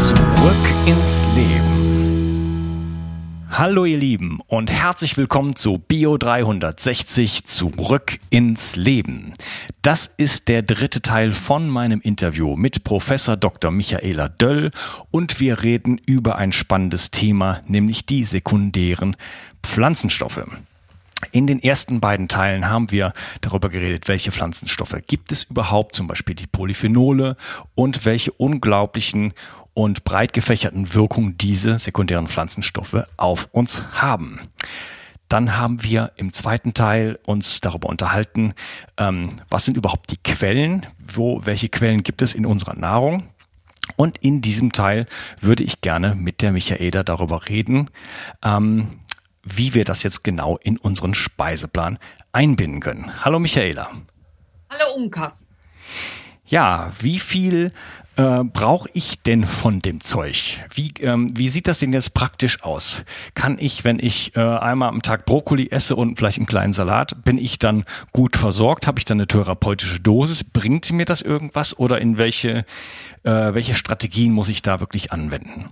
Zurück ins Leben. Hallo ihr Lieben und herzlich willkommen zu Bio 360 Zurück ins Leben. Das ist der dritte Teil von meinem Interview mit Professor Dr. Michaela Döll und wir reden über ein spannendes Thema, nämlich die sekundären Pflanzenstoffe. In den ersten beiden Teilen haben wir darüber geredet, welche Pflanzenstoffe gibt es überhaupt, zum Beispiel die Polyphenole und welche unglaublichen und breit gefächerten Wirkungen diese sekundären Pflanzenstoffe auf uns haben. Dann haben wir im zweiten Teil uns darüber unterhalten, ähm, was sind überhaupt die Quellen, wo, welche Quellen gibt es in unserer Nahrung. Und in diesem Teil würde ich gerne mit der Michaela darüber reden, ähm, wie wir das jetzt genau in unseren Speiseplan einbinden können. Hallo Michaela. Hallo Unkas. Ja, wie viel äh, brauche ich denn von dem Zeug? Wie, ähm, wie sieht das denn jetzt praktisch aus? Kann ich, wenn ich äh, einmal am Tag Brokkoli esse und vielleicht einen kleinen Salat, bin ich dann gut versorgt? Habe ich dann eine therapeutische Dosis? Bringt mir das irgendwas oder in welche, äh, welche Strategien muss ich da wirklich anwenden?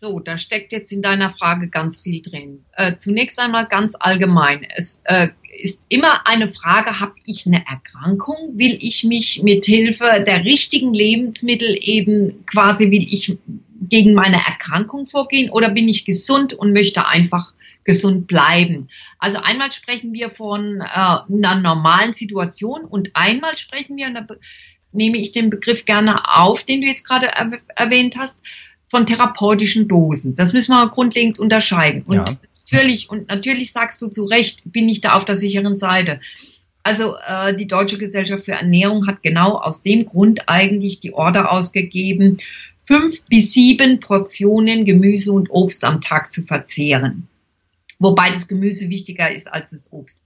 So, da steckt jetzt in deiner Frage ganz viel drin. Äh, zunächst einmal ganz allgemein. Es äh, ist immer eine Frage, habe ich eine Erkrankung? Will ich mich mit Hilfe der richtigen Lebensmittel eben quasi, will ich gegen meine Erkrankung vorgehen oder bin ich gesund und möchte einfach gesund bleiben? Also einmal sprechen wir von äh, einer normalen Situation und einmal sprechen wir, da nehme ich den Begriff gerne auf, den du jetzt gerade erwähnt hast, von therapeutischen Dosen. Das müssen wir grundlegend unterscheiden. Und ja. Natürlich, und natürlich sagst du zu Recht, bin ich da auf der sicheren Seite. Also äh, die Deutsche Gesellschaft für Ernährung hat genau aus dem Grund eigentlich die Order ausgegeben, fünf bis sieben Portionen Gemüse und Obst am Tag zu verzehren. Wobei das Gemüse wichtiger ist als das Obst.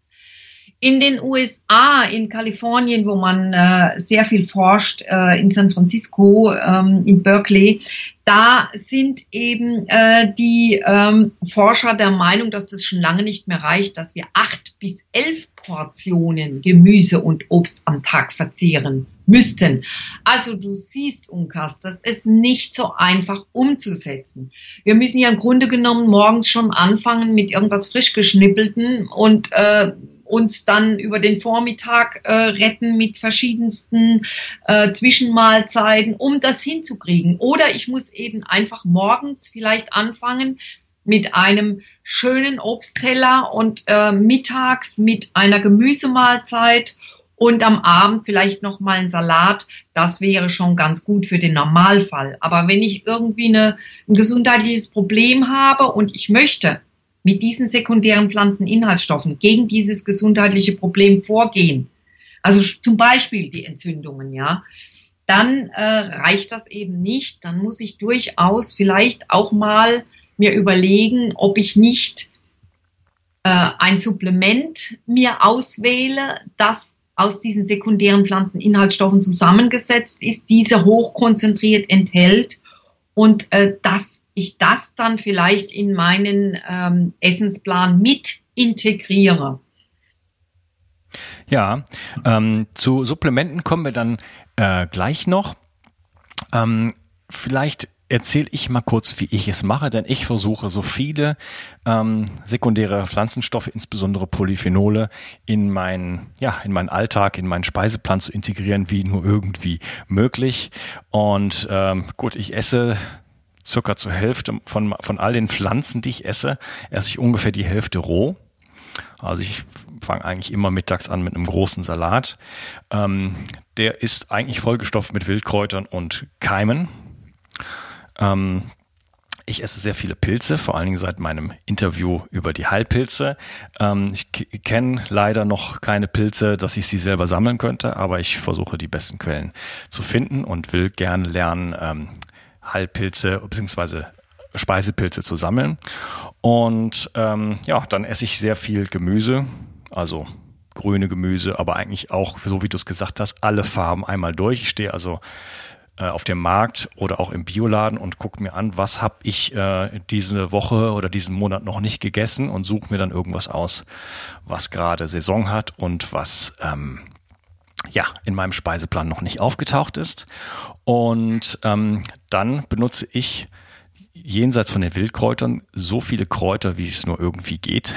In den USA, in Kalifornien, wo man äh, sehr viel forscht, äh, in San Francisco, ähm, in Berkeley, da sind eben äh, die ähm, Forscher der Meinung, dass das schon lange nicht mehr reicht, dass wir acht bis elf Portionen Gemüse und Obst am Tag verzehren müssten. Also du siehst, Unkas, das ist nicht so einfach umzusetzen. Wir müssen ja im Grunde genommen morgens schon anfangen mit irgendwas frisch geschnippelten und äh, uns dann über den Vormittag äh, retten mit verschiedensten äh, Zwischenmahlzeiten, um das hinzukriegen. Oder ich muss eben einfach morgens vielleicht anfangen mit einem schönen Obstteller und äh, mittags mit einer Gemüsemahlzeit und am Abend vielleicht noch mal ein Salat. Das wäre schon ganz gut für den Normalfall. Aber wenn ich irgendwie eine, ein gesundheitliches Problem habe und ich möchte mit diesen sekundären Pflanzeninhaltsstoffen gegen dieses gesundheitliche Problem vorgehen, also zum Beispiel die Entzündungen, ja, dann äh, reicht das eben nicht. Dann muss ich durchaus vielleicht auch mal mir überlegen, ob ich nicht äh, ein Supplement mir auswähle, das aus diesen sekundären Pflanzeninhaltsstoffen zusammengesetzt ist, diese hochkonzentriert enthält und äh, das ich das dann vielleicht in meinen ähm, Essensplan mit integriere. Ja, ähm, zu Supplementen kommen wir dann äh, gleich noch. Ähm, vielleicht erzähle ich mal kurz, wie ich es mache, denn ich versuche so viele ähm, sekundäre Pflanzenstoffe, insbesondere Polyphenole, in meinen, ja, in meinen Alltag, in meinen Speiseplan zu integrieren, wie nur irgendwie möglich. Und ähm, gut, ich esse circa zur Hälfte von, von all den Pflanzen, die ich esse, esse ich ungefähr die Hälfte roh. Also ich fange eigentlich immer mittags an mit einem großen Salat. Ähm, der ist eigentlich vollgestopft mit Wildkräutern und Keimen. Ähm, ich esse sehr viele Pilze, vor allen Dingen seit meinem Interview über die Heilpilze. Ähm, ich kenne leider noch keine Pilze, dass ich sie selber sammeln könnte, aber ich versuche die besten Quellen zu finden und will gerne lernen, ähm, Heilpilze bzw. Speisepilze zu sammeln. Und ähm, ja, dann esse ich sehr viel Gemüse, also grüne Gemüse, aber eigentlich auch, so wie du es gesagt hast, alle Farben einmal durch. Ich stehe also äh, auf dem Markt oder auch im Bioladen und gucke mir an, was habe ich äh, diese Woche oder diesen Monat noch nicht gegessen und suche mir dann irgendwas aus, was gerade Saison hat und was ähm, ja in meinem Speiseplan noch nicht aufgetaucht ist. Und ähm, dann benutze ich jenseits von den Wildkräutern so viele Kräuter, wie es nur irgendwie geht.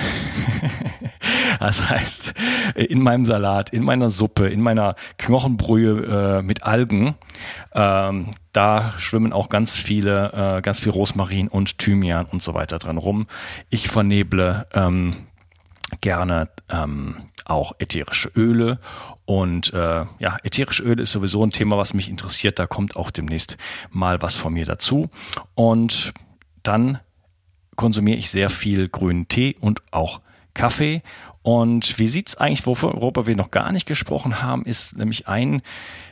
das heißt, in meinem Salat, in meiner Suppe, in meiner Knochenbrühe äh, mit Algen, ähm, da schwimmen auch ganz viele, äh, ganz viel Rosmarin und Thymian und so weiter dran rum. Ich verneble ähm, gerne ähm, auch ätherische Öle. Und äh, ja, ätherische Öle ist sowieso ein Thema, was mich interessiert. Da kommt auch demnächst mal was von mir dazu. Und dann konsumiere ich sehr viel grünen Tee und auch Kaffee. Und wie sieht's eigentlich, worüber wir noch gar nicht gesprochen haben, ist nämlich ein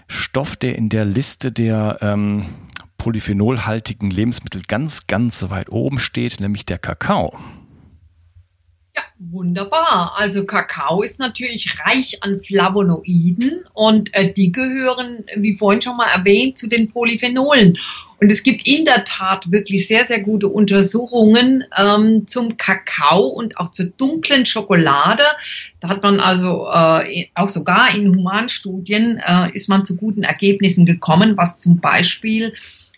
Stoff, der in der Liste der ähm, polyphenolhaltigen Lebensmittel ganz, ganz weit oben steht, nämlich der Kakao. Wunderbar. Also Kakao ist natürlich reich an Flavonoiden und äh, die gehören, wie vorhin schon mal erwähnt, zu den Polyphenolen. Und es gibt in der Tat wirklich sehr, sehr gute Untersuchungen ähm, zum Kakao und auch zur dunklen Schokolade. Da hat man also äh, auch sogar in Humanstudien äh, ist man zu guten Ergebnissen gekommen, was zum Beispiel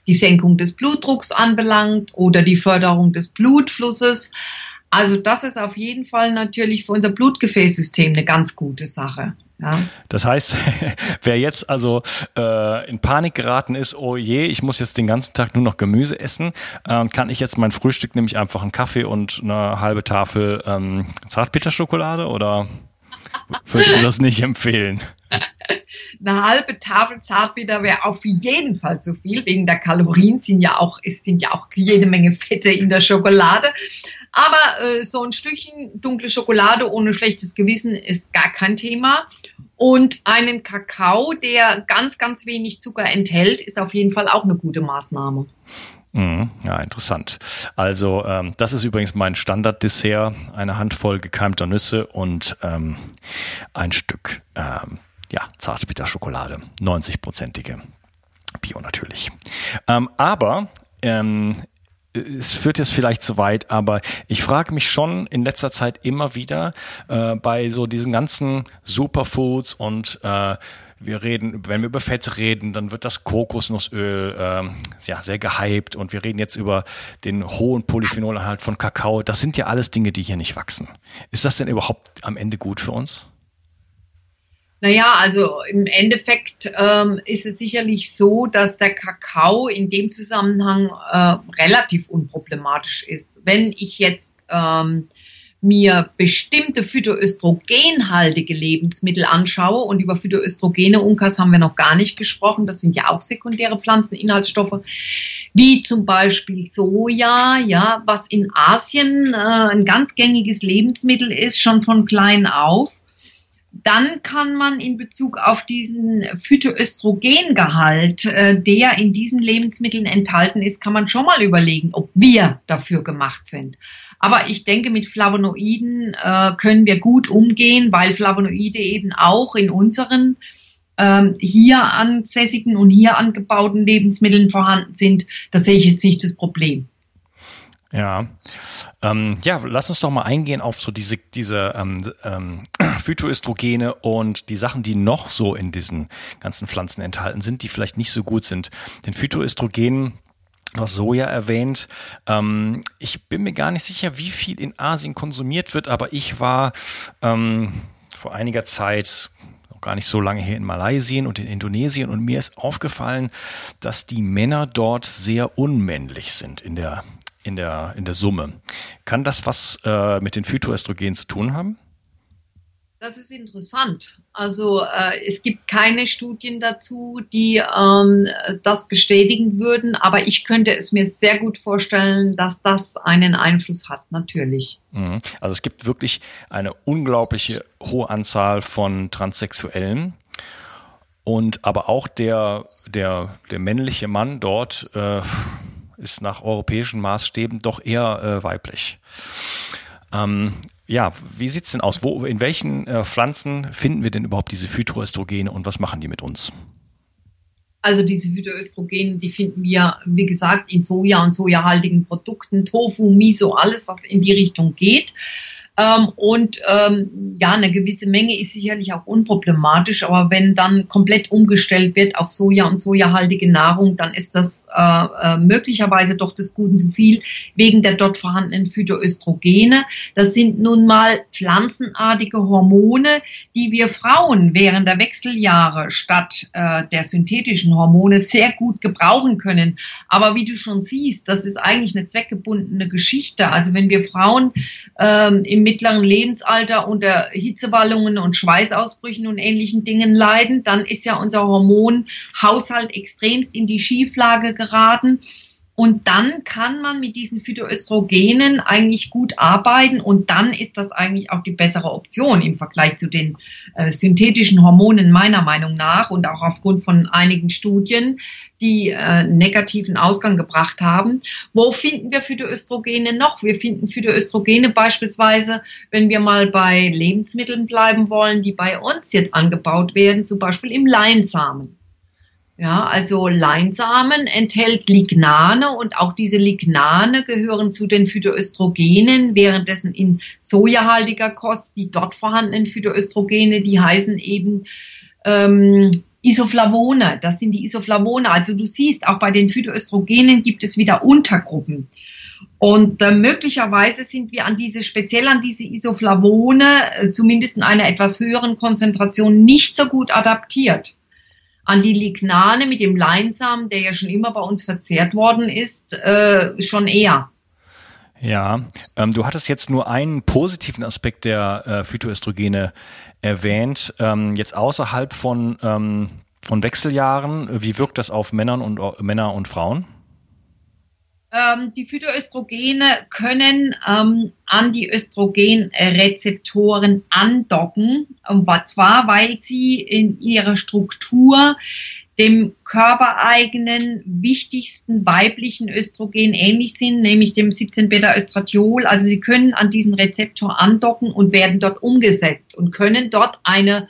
die Senkung des Blutdrucks anbelangt oder die Förderung des Blutflusses. Also das ist auf jeden Fall natürlich für unser Blutgefäßsystem eine ganz gute Sache. Ja. Das heißt, wer jetzt also äh, in Panik geraten ist, oh je, ich muss jetzt den ganzen Tag nur noch Gemüse essen, äh, kann ich jetzt mein Frühstück nämlich einfach einen Kaffee und eine halbe Tafel ähm, Zartbitterschokolade oder würdest du das nicht empfehlen? Eine halbe Tafel Zartbitter wäre auf jeden Fall zu viel. Wegen der Kalorien sind ja auch, es sind ja auch jede Menge Fette in der Schokolade. Aber äh, so ein Stückchen dunkle Schokolade ohne schlechtes Gewissen ist gar kein Thema. Und einen Kakao, der ganz, ganz wenig Zucker enthält, ist auf jeden Fall auch eine gute Maßnahme. Mhm. Ja, interessant. Also ähm, das ist übrigens mein Standarddessert, eine Handvoll gekeimter Nüsse und ähm, ein Stück ähm, ja, Zartbitterschokolade, 90-prozentige. Bio natürlich. Ähm, aber ähm, es führt jetzt vielleicht zu weit, aber ich frage mich schon in letzter Zeit immer wieder äh, bei so diesen ganzen Superfoods und äh, wir reden, wenn wir über Fett reden, dann wird das Kokosnussöl äh, ja, sehr gehypt und wir reden jetzt über den hohen Polyphenolanhalt von Kakao. Das sind ja alles Dinge, die hier nicht wachsen. Ist das denn überhaupt am Ende gut für uns? Naja, also im Endeffekt ähm, ist es sicherlich so, dass der Kakao in dem Zusammenhang äh, relativ unproblematisch ist. Wenn ich jetzt ähm, mir bestimmte phytoöstrogenhaltige Lebensmittel anschaue und über Phytoöstrogene, Unkas haben wir noch gar nicht gesprochen, das sind ja auch sekundäre Pflanzeninhaltsstoffe, wie zum Beispiel Soja, ja, was in Asien äh, ein ganz gängiges Lebensmittel ist, schon von klein auf dann kann man in Bezug auf diesen Phytoöstrogengehalt, äh, der in diesen Lebensmitteln enthalten ist, kann man schon mal überlegen, ob wir dafür gemacht sind. Aber ich denke, mit Flavonoiden äh, können wir gut umgehen, weil Flavonoide eben auch in unseren ähm, hier ansässigen und hier angebauten Lebensmitteln vorhanden sind. Da sehe ich jetzt nicht das Problem. Ja, ähm, ja, lass uns doch mal eingehen auf so diese, diese ähm, ähm, Phytoöstrogene und die Sachen, die noch so in diesen ganzen Pflanzen enthalten sind, die vielleicht nicht so gut sind. Den Phytoöstrogenen Du hast Soja erwähnt. Ähm, ich bin mir gar nicht sicher, wie viel in Asien konsumiert wird, aber ich war ähm, vor einiger Zeit noch gar nicht so lange hier in Malaysia und in Indonesien und mir ist aufgefallen, dass die Männer dort sehr unmännlich sind in der in der, in der Summe. Kann das was äh, mit den Phytoöstrogenen zu tun haben? Das ist interessant. Also äh, es gibt keine Studien dazu, die ähm, das bestätigen würden, aber ich könnte es mir sehr gut vorstellen, dass das einen Einfluss hat, natürlich. Mhm. Also es gibt wirklich eine unglaubliche hohe Anzahl von Transsexuellen Und aber auch der, der, der männliche Mann dort äh, ist nach europäischen Maßstäben doch eher äh, weiblich. Ähm, ja, wie sieht's denn aus? Wo, in welchen äh, Pflanzen finden wir denn überhaupt diese Phytoöstrogene und was machen die mit uns? Also diese Phytoöstrogene, die finden wir, wie gesagt, in Soja und sojahaltigen Produkten, Tofu, Miso, alles, was in die Richtung geht. Ähm, und ähm, ja, eine gewisse Menge ist sicherlich auch unproblematisch, aber wenn dann komplett umgestellt wird auf Soja und sojahaltige Nahrung, dann ist das äh, äh, möglicherweise doch des Guten zu viel wegen der dort vorhandenen Phytoöstrogene. Das sind nun mal pflanzenartige Hormone, die wir Frauen während der Wechseljahre statt äh, der synthetischen Hormone sehr gut gebrauchen können. Aber wie du schon siehst, das ist eigentlich eine zweckgebundene Geschichte. Also wenn wir Frauen ähm, im mittleren Lebensalter unter Hitzewallungen und Schweißausbrüchen und ähnlichen Dingen leiden, dann ist ja unser Hormonhaushalt extremst in die Schieflage geraten. Und dann kann man mit diesen Phytoöstrogenen eigentlich gut arbeiten und dann ist das eigentlich auch die bessere Option im Vergleich zu den äh, synthetischen Hormonen meiner Meinung nach und auch aufgrund von einigen Studien, die äh, negativen Ausgang gebracht haben. Wo finden wir Phytoöstrogene noch? Wir finden Phytoöstrogene beispielsweise, wenn wir mal bei Lebensmitteln bleiben wollen, die bei uns jetzt angebaut werden, zum Beispiel im Leinsamen. Ja, also Leinsamen enthält Lignane und auch diese Lignane gehören zu den Phytoöstrogenen, währenddessen in sojahaltiger Kost die dort vorhandenen Phytoöstrogene, die heißen eben ähm, Isoflavone. Das sind die Isoflavone. Also du siehst, auch bei den Phytoöstrogenen gibt es wieder Untergruppen. Und äh, möglicherweise sind wir an diese, speziell an diese Isoflavone, äh, zumindest in einer etwas höheren Konzentration, nicht so gut adaptiert an die Lignane mit dem Leinsamen, der ja schon immer bei uns verzehrt worden ist, äh, schon eher. Ja, ähm, du hattest jetzt nur einen positiven Aspekt der äh, Phytoöstrogene erwähnt. Ähm, jetzt außerhalb von, ähm, von Wechseljahren, wie wirkt das auf Männern und, uh, Männer und Frauen? Ähm, die Phytoöstrogene können ähm, an die Östrogenrezeptoren andocken, und zwar weil sie in ihrer Struktur dem körpereigenen wichtigsten weiblichen Östrogen ähnlich sind, nämlich dem 17-Beta-Östradiol. Also sie können an diesen Rezeptor andocken und werden dort umgesetzt und können dort eine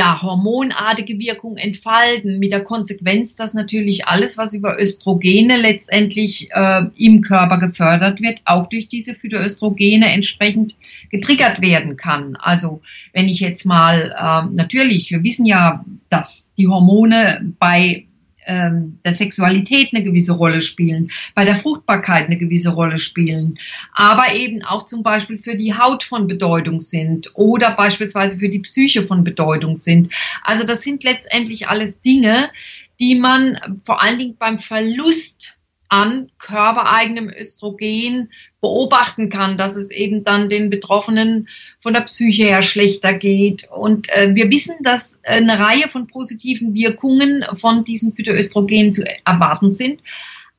ja, hormonartige Wirkung entfalten, mit der Konsequenz, dass natürlich alles, was über Östrogene letztendlich äh, im Körper gefördert wird, auch durch diese Phytoöstrogene entsprechend getriggert werden kann. Also wenn ich jetzt mal, äh, natürlich, wir wissen ja, dass die Hormone bei der Sexualität eine gewisse Rolle spielen, bei der Fruchtbarkeit eine gewisse Rolle spielen, aber eben auch zum Beispiel für die Haut von Bedeutung sind oder beispielsweise für die Psyche von Bedeutung sind. Also das sind letztendlich alles Dinge, die man vor allen Dingen beim Verlust an körpereigenem Östrogen beobachten kann, dass es eben dann den Betroffenen von der Psyche her schlechter geht. Und äh, wir wissen, dass eine Reihe von positiven Wirkungen von diesen Phytoöstrogenen zu erwarten sind.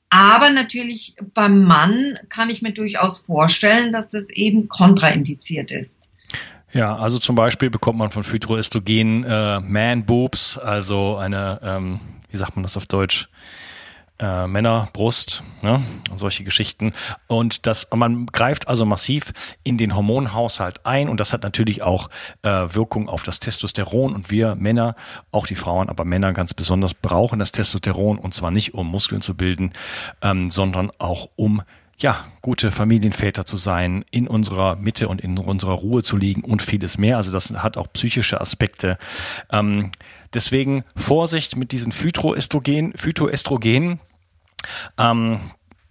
Aber natürlich beim Mann kann ich mir durchaus vorstellen, dass das eben kontraindiziert ist. Ja, also zum Beispiel bekommt man von Phytoöstrogen äh, Man Boobs, also eine, ähm, wie sagt man das auf Deutsch? Äh, Männerbrust ne? und solche Geschichten. Und das, man greift also massiv in den Hormonhaushalt ein und das hat natürlich auch äh, Wirkung auf das Testosteron und wir Männer, auch die Frauen, aber Männer ganz besonders brauchen das Testosteron und zwar nicht um Muskeln zu bilden, ähm, sondern auch um ja, gute Familienväter zu sein, in unserer Mitte und in unserer Ruhe zu liegen und vieles mehr. Also das hat auch psychische Aspekte. Ähm, deswegen Vorsicht mit diesen Phytoöstrogen, Phytoöstrogenen. Ähm,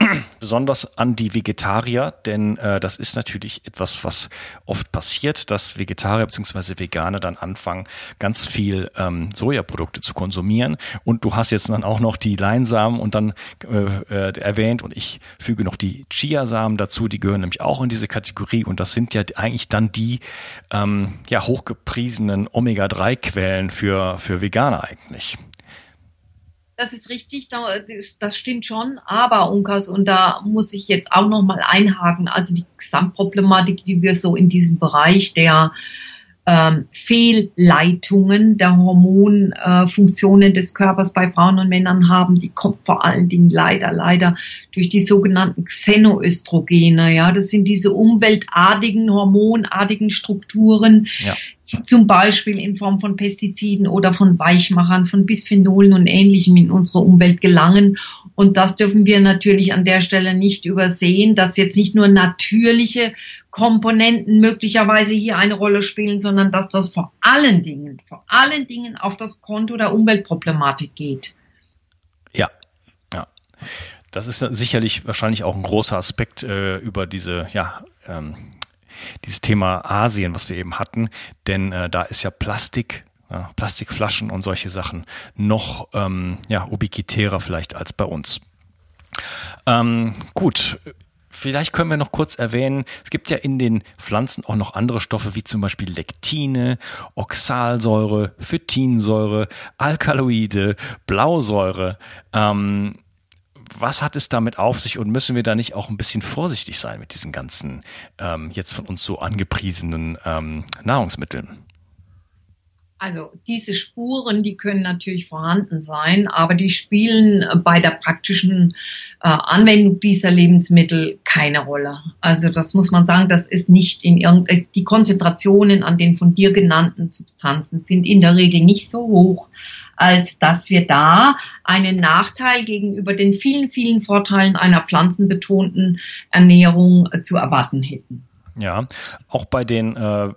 besonders an die Vegetarier, denn äh, das ist natürlich etwas, was oft passiert, dass Vegetarier bzw. Veganer dann anfangen, ganz viel ähm, Sojaprodukte zu konsumieren. Und du hast jetzt dann auch noch die Leinsamen und dann äh, äh, erwähnt und ich füge noch die Chiasamen dazu, die gehören nämlich auch in diese Kategorie und das sind ja eigentlich dann die ähm, ja hochgepriesenen Omega-3-Quellen für, für Veganer eigentlich das ist richtig, das stimmt schon, aber Unkas, und da muss ich jetzt auch nochmal einhaken, also die Gesamtproblematik, die wir so in diesem Bereich der ähm, Fehlleitungen der Hormonfunktionen äh, des Körpers bei Frauen und Männern haben, die kommt vor allen Dingen leider, leider durch die sogenannten Xenoöstrogene. Ja, das sind diese umweltartigen, hormonartigen Strukturen, ja zum Beispiel in Form von Pestiziden oder von Weichmachern, von Bisphenolen und Ähnlichem in unsere Umwelt gelangen. Und das dürfen wir natürlich an der Stelle nicht übersehen, dass jetzt nicht nur natürliche Komponenten möglicherweise hier eine Rolle spielen, sondern dass das vor allen Dingen, vor allen Dingen auf das Konto der Umweltproblematik geht. Ja, ja. Das ist sicherlich wahrscheinlich auch ein großer Aspekt äh, über diese, ja, ähm, dieses Thema Asien, was wir eben hatten, denn äh, da ist ja Plastik ja, Plastikflaschen und solche Sachen noch ähm, ja, ubiquitärer vielleicht als bei uns. Ähm, gut, vielleicht können wir noch kurz erwähnen, es gibt ja in den Pflanzen auch noch andere Stoffe wie zum Beispiel Lektine, Oxalsäure, Phytinsäure, Alkaloide, Blausäure. Ähm, was hat es damit auf sich und müssen wir da nicht auch ein bisschen vorsichtig sein mit diesen ganzen ähm, jetzt von uns so angepriesenen ähm, Nahrungsmitteln? Also diese Spuren, die können natürlich vorhanden sein, aber die spielen bei der praktischen äh, Anwendung dieser Lebensmittel keine Rolle. Also das muss man sagen, das ist nicht in irgend äh, die Konzentrationen an den von dir genannten Substanzen sind in der Regel nicht so hoch, als dass wir da einen Nachteil gegenüber den vielen, vielen Vorteilen einer pflanzenbetonten Ernährung äh, zu erwarten hätten. Ja, auch bei den äh,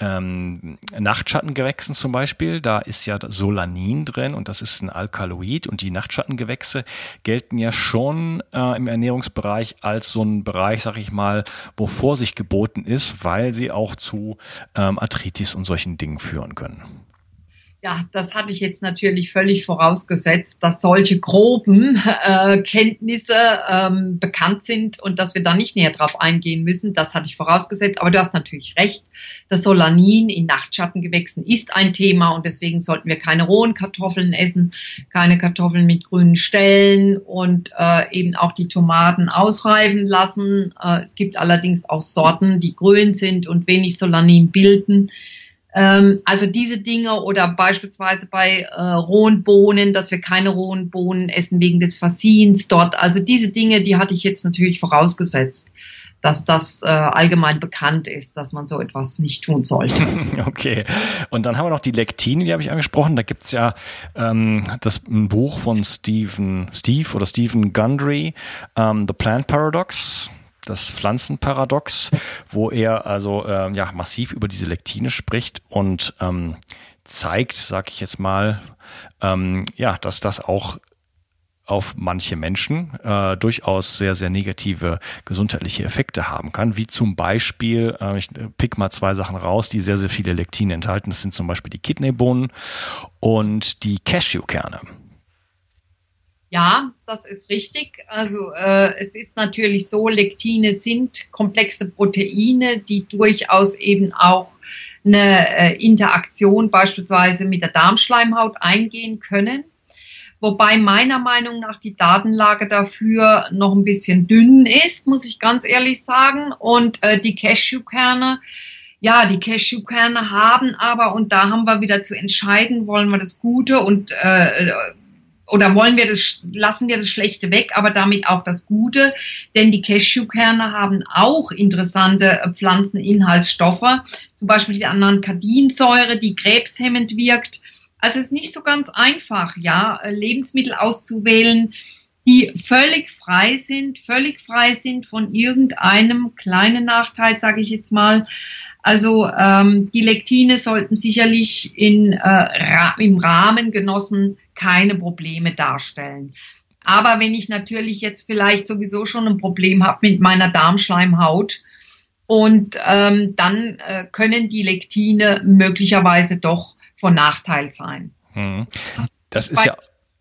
ähm, Nachtschattengewächsen zum Beispiel, da ist ja Solanin drin und das ist ein Alkaloid und die Nachtschattengewächse gelten ja schon äh, im Ernährungsbereich als so ein Bereich, sag ich mal, wo Vorsicht geboten ist, weil sie auch zu ähm, Arthritis und solchen Dingen führen können. Ja, das hatte ich jetzt natürlich völlig vorausgesetzt, dass solche groben äh, Kenntnisse ähm, bekannt sind und dass wir da nicht näher drauf eingehen müssen. Das hatte ich vorausgesetzt. Aber du hast natürlich recht. Das Solanin in Nachtschattengewächsen ist ein Thema und deswegen sollten wir keine rohen Kartoffeln essen, keine Kartoffeln mit grünen Stellen und äh, eben auch die Tomaten ausreifen lassen. Äh, es gibt allerdings auch Sorten, die grün sind und wenig Solanin bilden. Ähm, also diese Dinge oder beispielsweise bei äh, rohen Bohnen, dass wir keine rohen Bohnen essen wegen des Fassins dort. Also diese Dinge, die hatte ich jetzt natürlich vorausgesetzt dass das äh, allgemein bekannt ist, dass man so etwas nicht tun sollte. Okay. Und dann haben wir noch die Lektine, die habe ich angesprochen. Da gibt's ja ähm, das ein Buch von Stephen, Steve oder Stephen Gundry, ähm, The Plant Paradox das Pflanzenparadox, wo er also äh, ja massiv über diese Lektine spricht und ähm, zeigt, sag ich jetzt mal, ähm, ja, dass das auch auf manche Menschen äh, durchaus sehr, sehr negative gesundheitliche Effekte haben kann, wie zum Beispiel, äh, ich pick mal zwei Sachen raus, die sehr, sehr viele Lektine enthalten. Das sind zum Beispiel die Kidneybohnen und die Cashewkerne. Ja, das ist richtig. Also äh, es ist natürlich so, Lektine sind komplexe Proteine, die durchaus eben auch eine äh, Interaktion beispielsweise mit der Darmschleimhaut eingehen können. Wobei meiner Meinung nach die Datenlage dafür noch ein bisschen dünn ist, muss ich ganz ehrlich sagen. Und äh, die Cashewkerne, ja, die Cashewkerne haben aber, und da haben wir wieder zu entscheiden, wollen wir das Gute und äh, oder wollen wir das, lassen wir das Schlechte weg, aber damit auch das Gute, denn die Cashewkerne haben auch interessante äh, Pflanzeninhaltsstoffe, zum Beispiel die Anankadinsäure, die krebshemmend wirkt. Also es ist nicht so ganz einfach, ja, äh, Lebensmittel auszuwählen, die völlig frei sind, völlig frei sind von irgendeinem kleinen Nachteil, sage ich jetzt mal. Also ähm, die Lektine sollten sicherlich in, äh, im Rahmen genossen keine Probleme darstellen. Aber wenn ich natürlich jetzt vielleicht sowieso schon ein Problem habe mit meiner Darmschleimhaut, und ähm, dann äh, können die Lektine möglicherweise doch von Nachteil sein. Hm. Das ist ja,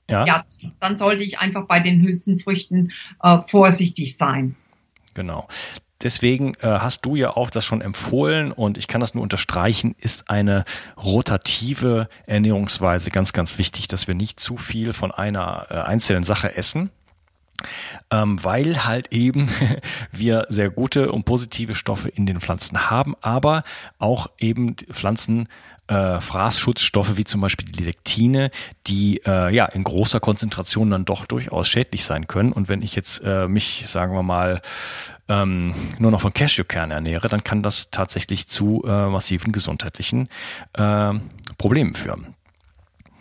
ja. Ja, dann sollte ich einfach bei den Hülsenfrüchten äh, vorsichtig sein. Genau. Deswegen äh, hast du ja auch das schon empfohlen und ich kann das nur unterstreichen, ist eine rotative Ernährungsweise ganz, ganz wichtig, dass wir nicht zu viel von einer äh, einzelnen Sache essen. ähm, weil halt eben wir sehr gute und positive Stoffe in den Pflanzen haben, aber auch eben Pflanzen äh, Fraßschutzstoffe wie zum Beispiel die Lektine, die äh, ja in großer Konzentration dann doch durchaus schädlich sein können. Und wenn ich jetzt äh, mich, sagen wir mal, ähm, nur noch von Cashewkern ernähre, dann kann das tatsächlich zu äh, massiven gesundheitlichen äh, Problemen führen.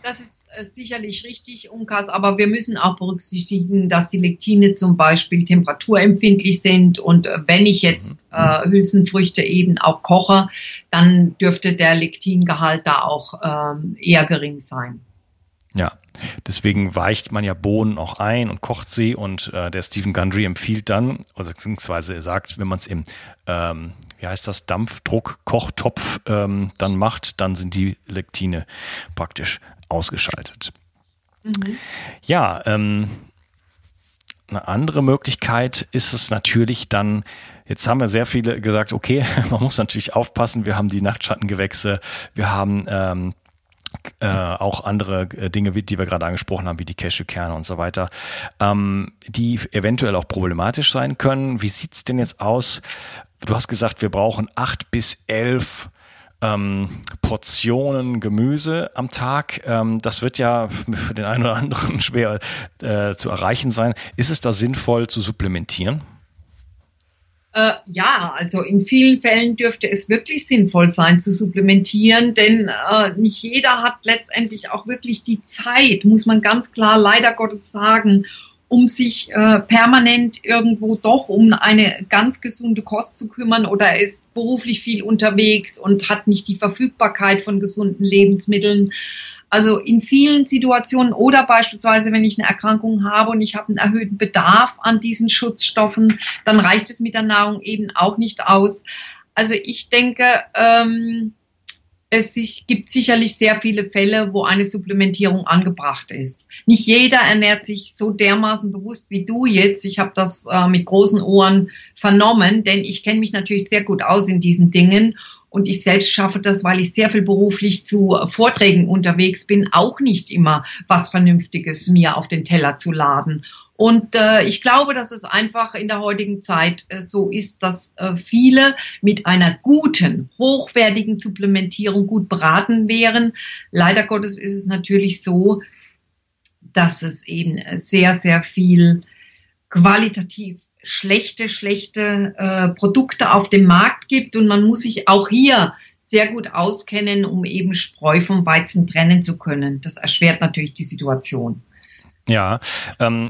Das ist sicherlich richtig, Unkas, aber wir müssen auch berücksichtigen, dass die Lektine zum Beispiel temperaturempfindlich sind und äh, wenn ich jetzt äh, Hülsenfrüchte eben auch koche, dann dürfte der Lektingehalt da auch ähm, eher gering sein. Ja, deswegen weicht man ja Bohnen auch ein und kocht sie und äh, der Stephen Gundry empfiehlt dann, oder beziehungsweise er sagt, wenn man es im, ähm, wie heißt das, Dampfdruck, Kochtopf ähm, dann macht, dann sind die Lektine praktisch ausgeschaltet. Mhm. Ja, ähm, eine andere Möglichkeit ist es natürlich dann, jetzt haben wir sehr viele gesagt, okay, man muss natürlich aufpassen, wir haben die Nachtschattengewächse, wir haben ähm, äh, auch andere äh, Dinge, die wir gerade angesprochen haben, wie die Cashewkerne und so weiter, ähm, die eventuell auch problematisch sein können. Wie sieht's denn jetzt aus? Du hast gesagt, wir brauchen acht bis elf ähm, Portionen Gemüse am Tag. Ähm, das wird ja für den einen oder anderen schwer äh, zu erreichen sein. Ist es da sinnvoll zu supplementieren? Äh, ja, also in vielen Fällen dürfte es wirklich sinnvoll sein zu supplementieren, denn äh, nicht jeder hat letztendlich auch wirklich die Zeit, muss man ganz klar leider Gottes sagen, um sich äh, permanent irgendwo doch um eine ganz gesunde Kost zu kümmern oder ist beruflich viel unterwegs und hat nicht die Verfügbarkeit von gesunden Lebensmitteln. Also in vielen Situationen oder beispielsweise, wenn ich eine Erkrankung habe und ich habe einen erhöhten Bedarf an diesen Schutzstoffen, dann reicht es mit der Nahrung eben auch nicht aus. Also ich denke, ähm, es gibt sicherlich sehr viele Fälle, wo eine Supplementierung angebracht ist. Nicht jeder ernährt sich so dermaßen bewusst wie du jetzt. Ich habe das äh, mit großen Ohren vernommen, denn ich kenne mich natürlich sehr gut aus in diesen Dingen. Und ich selbst schaffe das, weil ich sehr viel beruflich zu Vorträgen unterwegs bin, auch nicht immer was Vernünftiges mir auf den Teller zu laden. Und äh, ich glaube, dass es einfach in der heutigen Zeit äh, so ist, dass äh, viele mit einer guten, hochwertigen Supplementierung gut beraten wären. Leider Gottes ist es natürlich so, dass es eben sehr, sehr viel qualitativ schlechte, schlechte äh, Produkte auf dem Markt gibt und man muss sich auch hier sehr gut auskennen, um eben Spreu vom Weizen trennen zu können. Das erschwert natürlich die Situation. Ja, ähm,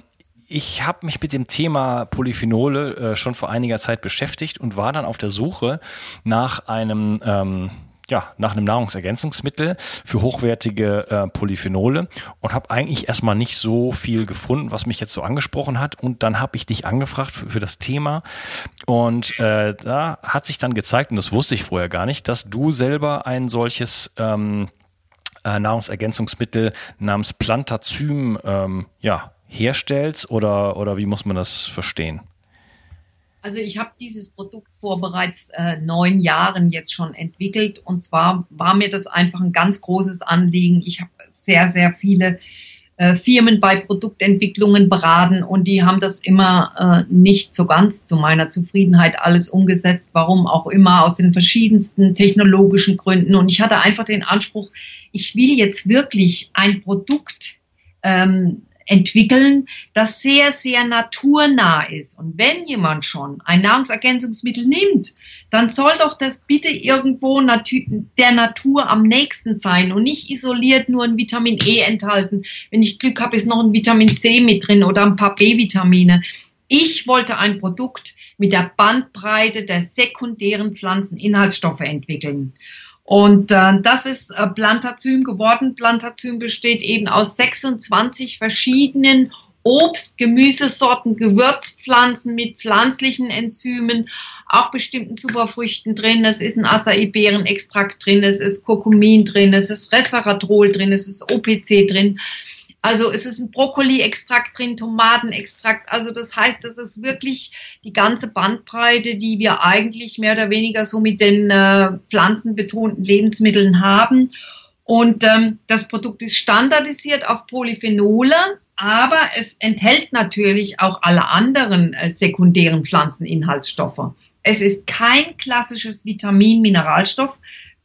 ich habe mich mit dem Thema Polyphenole äh, schon vor einiger Zeit beschäftigt und war dann auf der Suche nach einem ähm, ja, nach einem Nahrungsergänzungsmittel für hochwertige äh, Polyphenole und habe eigentlich erstmal nicht so viel gefunden, was mich jetzt so angesprochen hat. Und dann habe ich dich angefragt für, für das Thema. Und äh, da hat sich dann gezeigt, und das wusste ich vorher gar nicht, dass du selber ein solches ähm, äh, Nahrungsergänzungsmittel namens Plantazym ähm, ja, herstellst oder, oder wie muss man das verstehen? Also ich habe dieses Produkt vor bereits äh, neun Jahren jetzt schon entwickelt und zwar war mir das einfach ein ganz großes Anliegen. Ich habe sehr, sehr viele äh, Firmen bei Produktentwicklungen beraten und die haben das immer äh, nicht so ganz zu meiner Zufriedenheit alles umgesetzt, warum auch immer, aus den verschiedensten technologischen Gründen. Und ich hatte einfach den Anspruch, ich will jetzt wirklich ein Produkt ähm, entwickeln, das sehr, sehr naturnah ist. Und wenn jemand schon ein Nahrungsergänzungsmittel nimmt, dann soll doch das bitte irgendwo der Natur am nächsten sein und nicht isoliert nur ein Vitamin E enthalten. Wenn ich Glück habe, ist noch ein Vitamin C mit drin oder ein paar B-Vitamine. Ich wollte ein Produkt mit der Bandbreite der sekundären Pflanzeninhaltsstoffe entwickeln. Und äh, das ist äh, Plantazym geworden. Plantazym besteht eben aus 26 verschiedenen Obst, Gemüsesorten, Gewürzpflanzen mit pflanzlichen Enzymen, auch bestimmten Superfrüchten drin. Es ist ein Acai-Beerenextrakt drin, es ist Kurkumin drin, es ist Resveratrol drin, es ist OPC drin. Also es ist ein Brokkoli-Extrakt drin, Tomatenextrakt. Also das heißt, das ist wirklich die ganze Bandbreite, die wir eigentlich mehr oder weniger so mit den äh, pflanzenbetonten Lebensmitteln haben. Und ähm, das Produkt ist standardisiert auf Polyphenole aber es enthält natürlich auch alle anderen äh, sekundären Pflanzeninhaltsstoffe. Es ist kein klassisches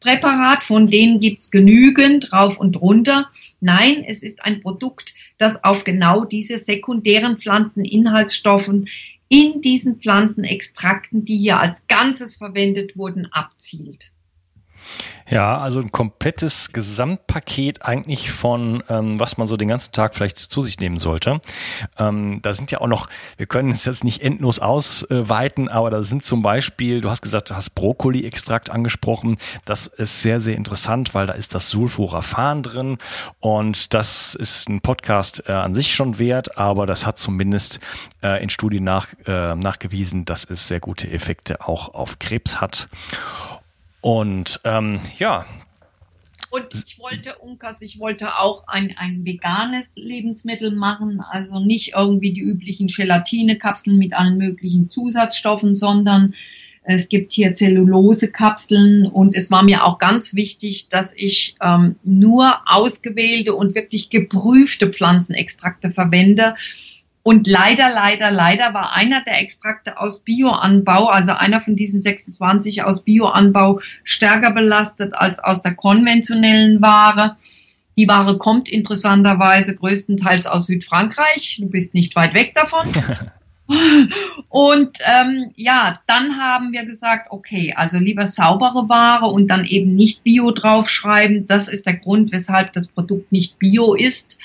Vitamin-Mineralstoffpräparat, von denen gibt's genügend rauf und runter. Nein, es ist ein Produkt, das auf genau diese sekundären Pflanzeninhaltsstoffen in diesen Pflanzenextrakten, die hier als Ganzes verwendet wurden, abzielt. Ja, also ein komplettes Gesamtpaket eigentlich von, ähm, was man so den ganzen Tag vielleicht zu sich nehmen sollte. Ähm, da sind ja auch noch, wir können es jetzt nicht endlos ausweiten, aber da sind zum Beispiel, du hast gesagt, du hast Brokkoli-Extrakt angesprochen. Das ist sehr, sehr interessant, weil da ist das Sulforaphan drin und das ist ein Podcast äh, an sich schon wert, aber das hat zumindest äh, in Studien nach, äh, nachgewiesen, dass es sehr gute Effekte auch auf Krebs hat. Und ähm, ja. Und ich wollte, Unkas, ich wollte auch ein, ein veganes Lebensmittel machen, also nicht irgendwie die üblichen Gelatinekapseln mit allen möglichen Zusatzstoffen, sondern es gibt hier Zellulosekapseln und es war mir auch ganz wichtig, dass ich ähm, nur ausgewählte und wirklich geprüfte Pflanzenextrakte verwende und leider, leider, leider war einer der Extrakte aus Bioanbau, also einer von diesen 26 aus Bioanbau, stärker belastet als aus der konventionellen Ware. Die Ware kommt interessanterweise größtenteils aus Südfrankreich. Du bist nicht weit weg davon. Und ähm, ja, dann haben wir gesagt, okay, also lieber saubere Ware und dann eben nicht Bio draufschreiben. Das ist der Grund, weshalb das Produkt nicht Bio ist,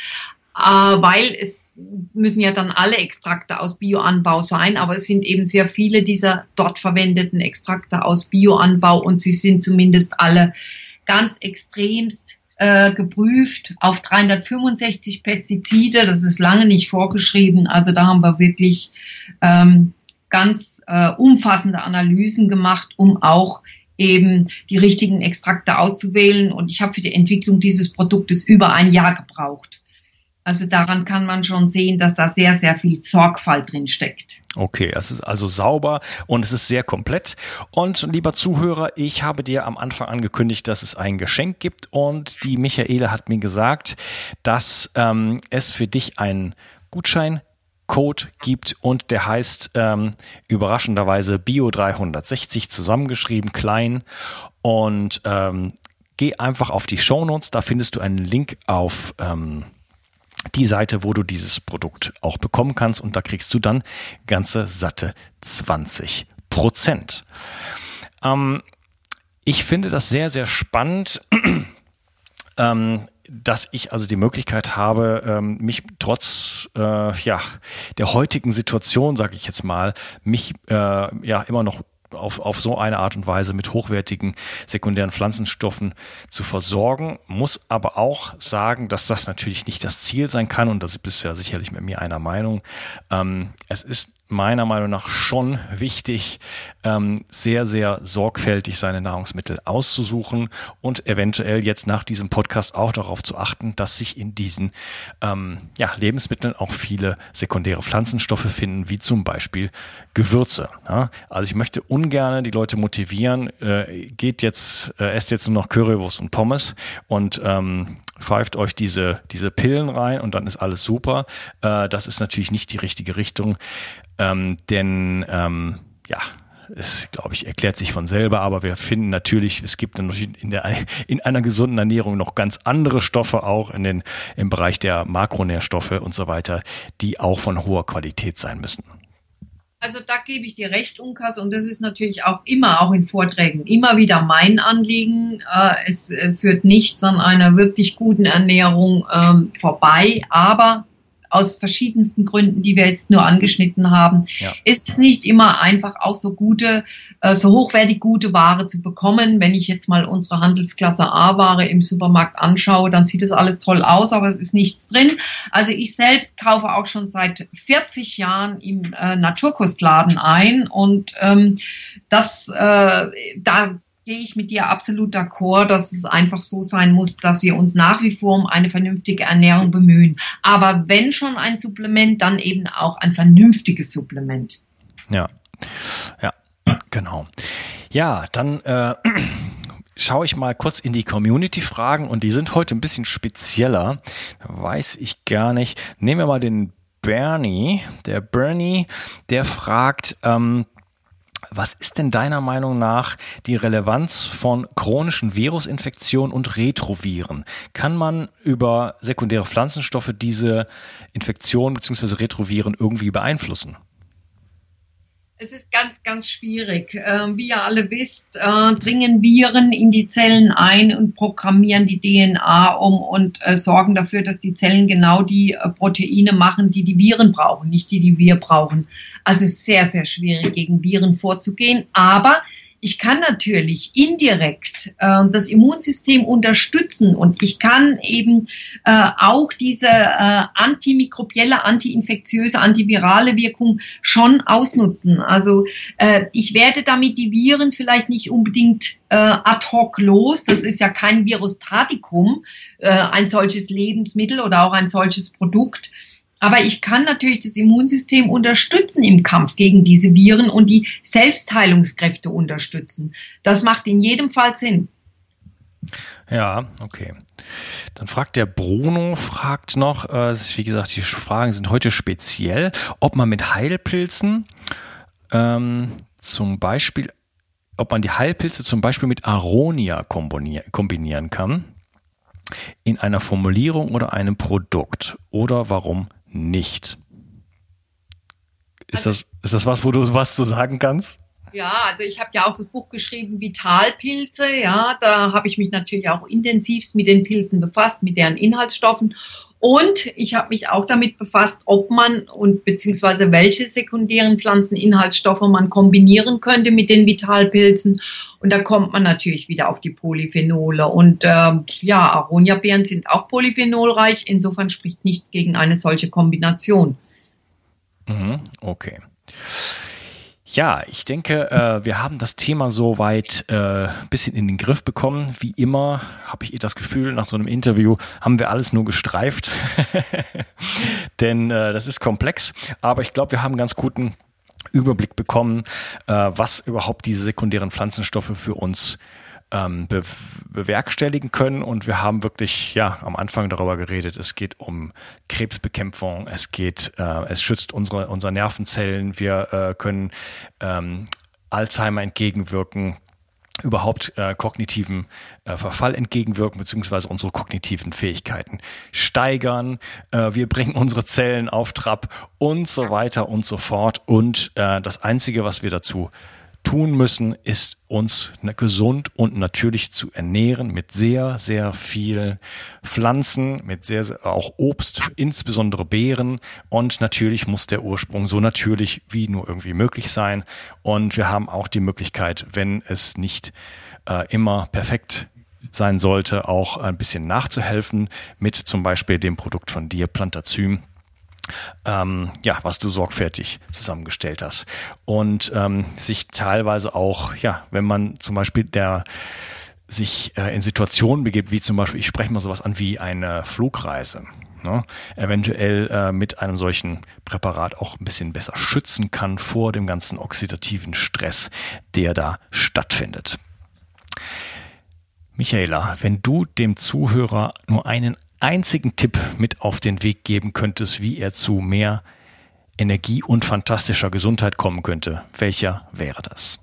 äh, weil es müssen ja dann alle Extrakte aus Bioanbau sein, aber es sind eben sehr viele dieser dort verwendeten Extrakte aus Bioanbau und sie sind zumindest alle ganz extremst äh, geprüft auf 365 Pestizide. Das ist lange nicht vorgeschrieben. Also da haben wir wirklich ähm, ganz äh, umfassende Analysen gemacht, um auch eben die richtigen Extrakte auszuwählen. Und ich habe für die Entwicklung dieses Produktes über ein Jahr gebraucht. Also daran kann man schon sehen, dass da sehr, sehr viel Sorgfalt drin steckt. Okay, es ist also sauber und es ist sehr komplett. Und lieber Zuhörer, ich habe dir am Anfang angekündigt, dass es ein Geschenk gibt und die Michaela hat mir gesagt, dass ähm, es für dich einen Gutschein Code gibt und der heißt ähm, überraschenderweise Bio 360 zusammengeschrieben klein und ähm, geh einfach auf die Show Notes, da findest du einen Link auf ähm, die Seite, wo du dieses Produkt auch bekommen kannst und da kriegst du dann ganze satte 20 Prozent. Ähm, ich finde das sehr, sehr spannend. ähm, dass ich also die Möglichkeit habe, ähm, mich trotz äh, ja der heutigen Situation, sage ich jetzt mal, mich äh, ja immer noch auf, auf so eine Art und Weise mit hochwertigen sekundären Pflanzenstoffen zu versorgen, muss aber auch sagen, dass das natürlich nicht das Ziel sein kann und das bist ja sicherlich mit mir einer Meinung. Ähm, es ist meiner Meinung nach schon wichtig, ähm, sehr, sehr sorgfältig seine Nahrungsmittel auszusuchen und eventuell jetzt nach diesem Podcast auch darauf zu achten, dass sich in diesen ähm, ja, Lebensmitteln auch viele sekundäre Pflanzenstoffe finden, wie zum Beispiel Gewürze. Ja? Also ich möchte ungern die Leute motivieren, äh, geht jetzt, äh, esst jetzt nur noch Currywurst und Pommes und ähm, pfeift euch diese, diese Pillen rein und dann ist alles super. Äh, das ist natürlich nicht die richtige Richtung. Ähm, denn ähm, ja, es, glaube ich, erklärt sich von selber, aber wir finden natürlich, es gibt in, der, in einer gesunden Ernährung noch ganz andere Stoffe auch in den, im Bereich der Makronährstoffe und so weiter, die auch von hoher Qualität sein müssen. Also da gebe ich dir recht, Unkas, und das ist natürlich auch immer, auch in Vorträgen, immer wieder mein Anliegen. Äh, es äh, führt nichts an einer wirklich guten Ernährung ähm, vorbei, aber aus verschiedensten Gründen, die wir jetzt nur angeschnitten haben, ja. ist es nicht immer einfach auch so gute, äh, so hochwertig gute Ware zu bekommen. Wenn ich jetzt mal unsere Handelsklasse A-Ware im Supermarkt anschaue, dann sieht das alles toll aus, aber es ist nichts drin. Also ich selbst kaufe auch schon seit 40 Jahren im äh, Naturkostladen ein und ähm, das, äh, da gehe ich mit dir absolut d'accord, dass es einfach so sein muss, dass wir uns nach wie vor um eine vernünftige Ernährung bemühen. Aber wenn schon ein Supplement, dann eben auch ein vernünftiges Supplement. Ja, ja, genau. Ja, dann äh, schaue ich mal kurz in die Community-Fragen und die sind heute ein bisschen spezieller. Weiß ich gar nicht. Nehmen wir mal den Bernie. Der Bernie, der fragt, ähm, was ist denn deiner Meinung nach die Relevanz von chronischen Virusinfektionen und Retroviren? Kann man über sekundäre Pflanzenstoffe diese Infektionen bzw. Retroviren irgendwie beeinflussen? Es ist ganz, ganz schwierig. Ähm, wie ihr alle wisst, äh, dringen Viren in die Zellen ein und programmieren die DNA um und äh, sorgen dafür, dass die Zellen genau die äh, Proteine machen, die die Viren brauchen, nicht die, die wir brauchen. Also es ist sehr, sehr schwierig, gegen Viren vorzugehen. Aber ich kann natürlich indirekt äh, das Immunsystem unterstützen und ich kann eben äh, auch diese äh, antimikrobielle, antiinfektiöse, antivirale Wirkung schon ausnutzen. Also äh, ich werde damit die Viren vielleicht nicht unbedingt äh, ad hoc los. Das ist ja kein Virostatikum, äh, ein solches Lebensmittel oder auch ein solches Produkt. Aber ich kann natürlich das Immunsystem unterstützen im Kampf gegen diese Viren und die Selbstheilungskräfte unterstützen. Das macht in jedem Fall Sinn. Ja, okay. Dann fragt der Bruno, fragt noch, äh, wie gesagt, die Fragen sind heute speziell, ob man mit Heilpilzen ähm, zum Beispiel, ob man die Heilpilze zum Beispiel mit Aronia kombinieren kann in einer Formulierung oder einem Produkt oder warum nicht. Ist, also, das, ist das was, wo du was zu sagen kannst? Ja, also ich habe ja auch das Buch geschrieben, Vitalpilze. Ja, da habe ich mich natürlich auch intensivst mit den Pilzen befasst, mit deren Inhaltsstoffen. Und ich habe mich auch damit befasst, ob man und beziehungsweise welche sekundären Pflanzeninhaltsstoffe man kombinieren könnte mit den Vitalpilzen. Und da kommt man natürlich wieder auf die Polyphenole. Und äh, ja, Aronia-Beeren sind auch polyphenolreich. Insofern spricht nichts gegen eine solche Kombination. Mhm, okay. Ja, ich denke, äh, wir haben das Thema soweit äh, ein bisschen in den Griff bekommen. Wie immer habe ich das Gefühl, nach so einem Interview haben wir alles nur gestreift. Denn äh, das ist komplex. Aber ich glaube, wir haben einen ganz guten Überblick bekommen, äh, was überhaupt diese sekundären Pflanzenstoffe für uns ähm, be bewerkstelligen können. Und wir haben wirklich ja am Anfang darüber geredet. Es geht um Krebsbekämpfung, es geht, äh, es schützt unsere, unsere Nervenzellen, wir äh, können ähm, Alzheimer entgegenwirken überhaupt äh, kognitiven äh, Verfall entgegenwirken, beziehungsweise unsere kognitiven Fähigkeiten steigern. Äh, wir bringen unsere Zellen auf Trab und so weiter und so fort. Und äh, das Einzige, was wir dazu tun müssen, ist uns gesund und natürlich zu ernähren mit sehr, sehr viel Pflanzen, mit sehr, sehr auch Obst, insbesondere Beeren. Und natürlich muss der Ursprung so natürlich wie nur irgendwie möglich sein. Und wir haben auch die Möglichkeit, wenn es nicht äh, immer perfekt sein sollte, auch ein bisschen nachzuhelfen mit zum Beispiel dem Produkt von dir, Plantazym ähm, ja, was du sorgfältig zusammengestellt hast. Und ähm, sich teilweise auch, ja, wenn man zum Beispiel der sich äh, in Situationen begibt, wie zum Beispiel, ich spreche mal sowas an wie eine Flugreise. Ne, eventuell äh, mit einem solchen Präparat auch ein bisschen besser schützen kann vor dem ganzen oxidativen Stress, der da stattfindet. Michaela, wenn du dem Zuhörer nur einen einzigen Tipp mit auf den Weg geben könntest, wie er zu mehr Energie und fantastischer Gesundheit kommen könnte, welcher wäre das?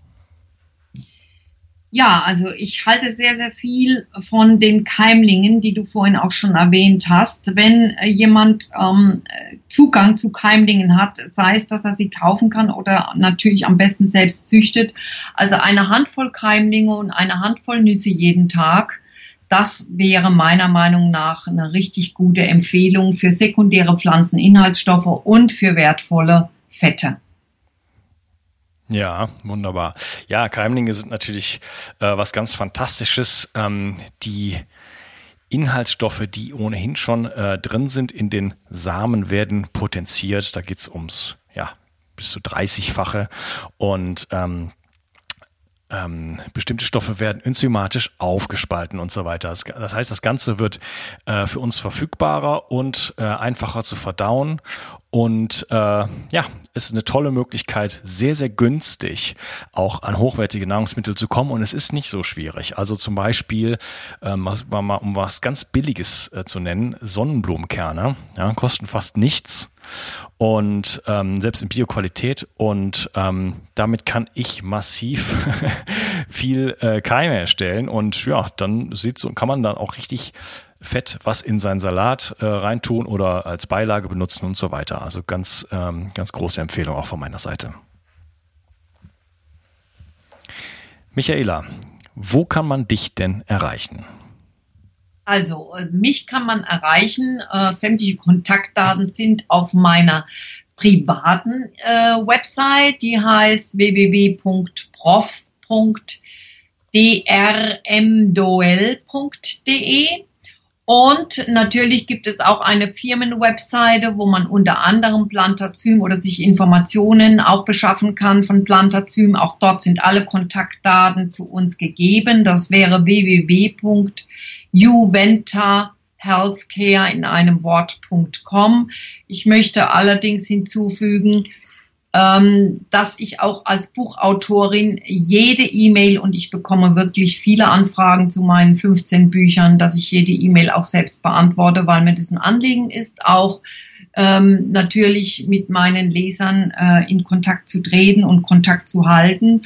Ja, also ich halte sehr, sehr viel von den Keimlingen, die du vorhin auch schon erwähnt hast. Wenn äh, jemand ähm, Zugang zu Keimlingen hat, sei es, dass er sie kaufen kann oder natürlich am besten selbst züchtet, also eine Handvoll Keimlinge und eine Handvoll Nüsse jeden Tag, das wäre meiner Meinung nach eine richtig gute Empfehlung für sekundäre Pflanzeninhaltsstoffe und für wertvolle Fette. Ja, wunderbar. Ja, Keimlinge sind natürlich äh, was ganz Fantastisches. Ähm, die Inhaltsstoffe, die ohnehin schon äh, drin sind in den Samen, werden potenziert. Da geht's ums, ja, bis zu 30-fache. Und ähm, ähm, bestimmte Stoffe werden enzymatisch aufgespalten und so weiter. Das, heißt, das Ganze wird äh, für uns verfügbarer und äh, einfacher zu verdauen und äh, ja, es ist eine tolle Möglichkeit, sehr, sehr günstig auch an hochwertige Nahrungsmittel zu kommen. Und es ist nicht so schwierig. Also zum Beispiel, ähm, um was ganz Billiges äh, zu nennen, Sonnenblumenkerne, ja, kosten fast nichts und ähm, selbst in Bioqualität und ähm, damit kann ich massiv viel äh, Keime erstellen und ja, dann sieht so, kann man dann auch richtig Fett was in seinen Salat äh, reintun oder als Beilage benutzen und so weiter. Also ganz, ähm, ganz große Empfehlung auch von meiner Seite. Michaela, wo kann man dich denn erreichen? Also, äh, mich kann man erreichen. Äh, sämtliche Kontaktdaten sind auf meiner privaten äh, Website, die heißt www.prof.drmdoel.de. Und natürlich gibt es auch eine Firmenwebseite, wo man unter anderem Plantazym oder sich Informationen auch beschaffen kann von Plantazym. Auch dort sind alle Kontaktdaten zu uns gegeben. Das wäre www.juventahealthcare in einem Wort.com. Ich möchte allerdings hinzufügen, ähm, dass ich auch als Buchautorin jede E-Mail und ich bekomme wirklich viele Anfragen zu meinen 15 Büchern, dass ich jede E-Mail auch selbst beantworte, weil mir das ein Anliegen ist, auch ähm, natürlich mit meinen Lesern äh, in Kontakt zu treten und Kontakt zu halten.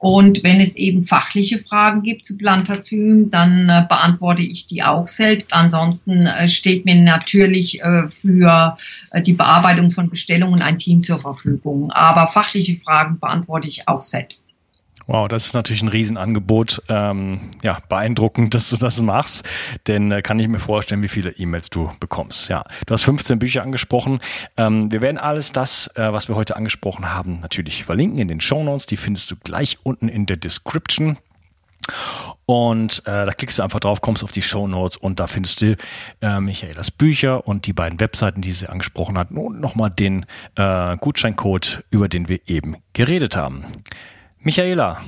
Und wenn es eben fachliche Fragen gibt zu Plantazym, dann äh, beantworte ich die auch selbst. Ansonsten äh, steht mir natürlich äh, für äh, die Bearbeitung von Bestellungen ein Team zur Verfügung. Aber fachliche Fragen beantworte ich auch selbst. Wow, das ist natürlich ein Riesenangebot. Ähm, ja, beeindruckend, dass du das machst, denn äh, kann ich mir vorstellen, wie viele E-Mails du bekommst. Ja, du hast 15 Bücher angesprochen. Ähm, wir werden alles das, äh, was wir heute angesprochen haben, natürlich verlinken in den Show Notes. Die findest du gleich unten in der Description. Und äh, da klickst du einfach drauf, kommst auf die Show Notes und da findest du äh, Michaelas Bücher und die beiden Webseiten, die sie angesprochen hat und nochmal den äh, Gutscheincode, über den wir eben geredet haben. Michaela,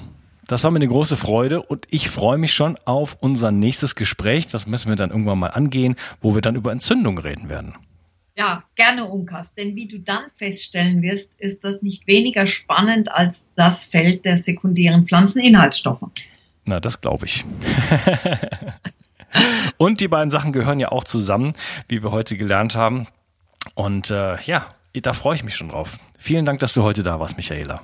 das war mir eine große Freude und ich freue mich schon auf unser nächstes Gespräch. Das müssen wir dann irgendwann mal angehen, wo wir dann über Entzündung reden werden. Ja, gerne, Unkas. Denn wie du dann feststellen wirst, ist das nicht weniger spannend als das Feld der sekundären Pflanzeninhaltsstoffe. Na, das glaube ich. und die beiden Sachen gehören ja auch zusammen, wie wir heute gelernt haben. Und äh, ja, da freue ich mich schon drauf. Vielen Dank, dass du heute da warst, Michaela.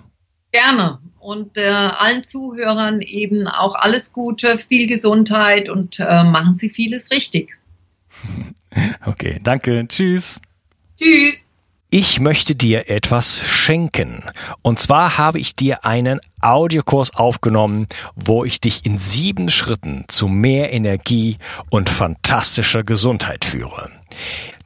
Gerne. Und äh, allen Zuhörern eben auch alles Gute, viel Gesundheit und äh, machen Sie vieles richtig. Okay, danke. Tschüss. Tschüss. Ich möchte dir etwas schenken. Und zwar habe ich dir einen Audiokurs aufgenommen, wo ich dich in sieben Schritten zu mehr Energie und fantastischer Gesundheit führe.